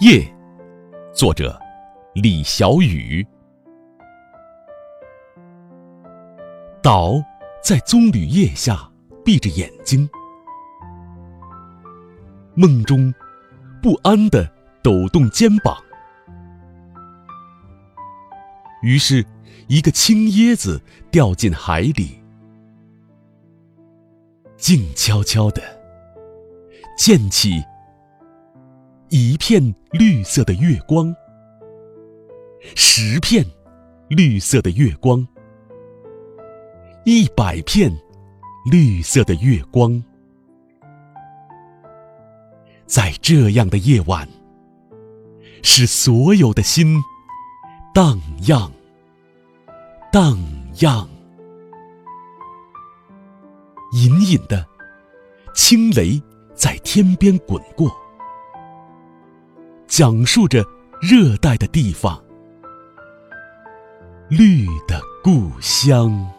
夜，作者李小雨。岛在棕榈叶下闭着眼睛，梦中不安地抖动肩膀。于是，一个青椰子掉进海里，静悄悄地溅起。一片绿色的月光，十片绿色的月光，一百片绿色的月光，在这样的夜晚，使所有的心荡漾，荡漾。隐隐的，轻雷在天边滚过。讲述着热带的地方，绿的故乡。